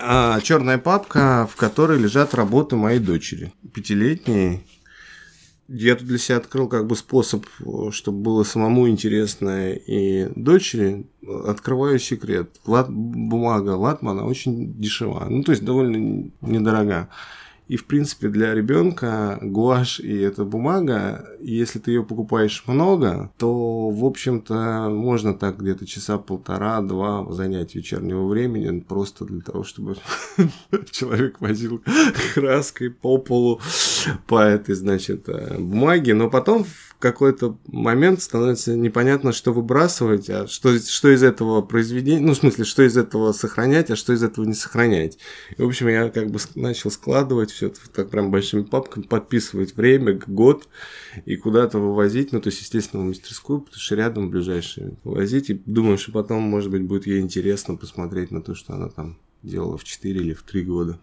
а, черная папка, в которой лежат работы моей дочери, пятилетней. Я тут для себя открыл как бы способ, чтобы было самому интересно и дочери. Открываю секрет. Лат, бумага Латмана очень дешева. Ну, то есть довольно недорога. И, в принципе, для ребенка гуашь и эта бумага, если ты ее покупаешь много, то, в общем-то, можно так где-то часа полтора-два занять вечернего времени просто для того, чтобы человек возил краской по полу по этой, значит, э, бумаге. Но потом в какой-то момент становится непонятно, что выбрасывать, а что, что из этого произведения, ну, в смысле, что из этого сохранять, а что из этого не сохранять. И, в общем, я как бы начал складывать все это так прям большими папками, подписывать время, год и куда-то вывозить, ну, то есть, естественно, в мастерскую, потому что рядом ближайшие вывозить, и думаю, что потом, может быть, будет ей интересно посмотреть на то, что она там делала в 4 или в 3 года.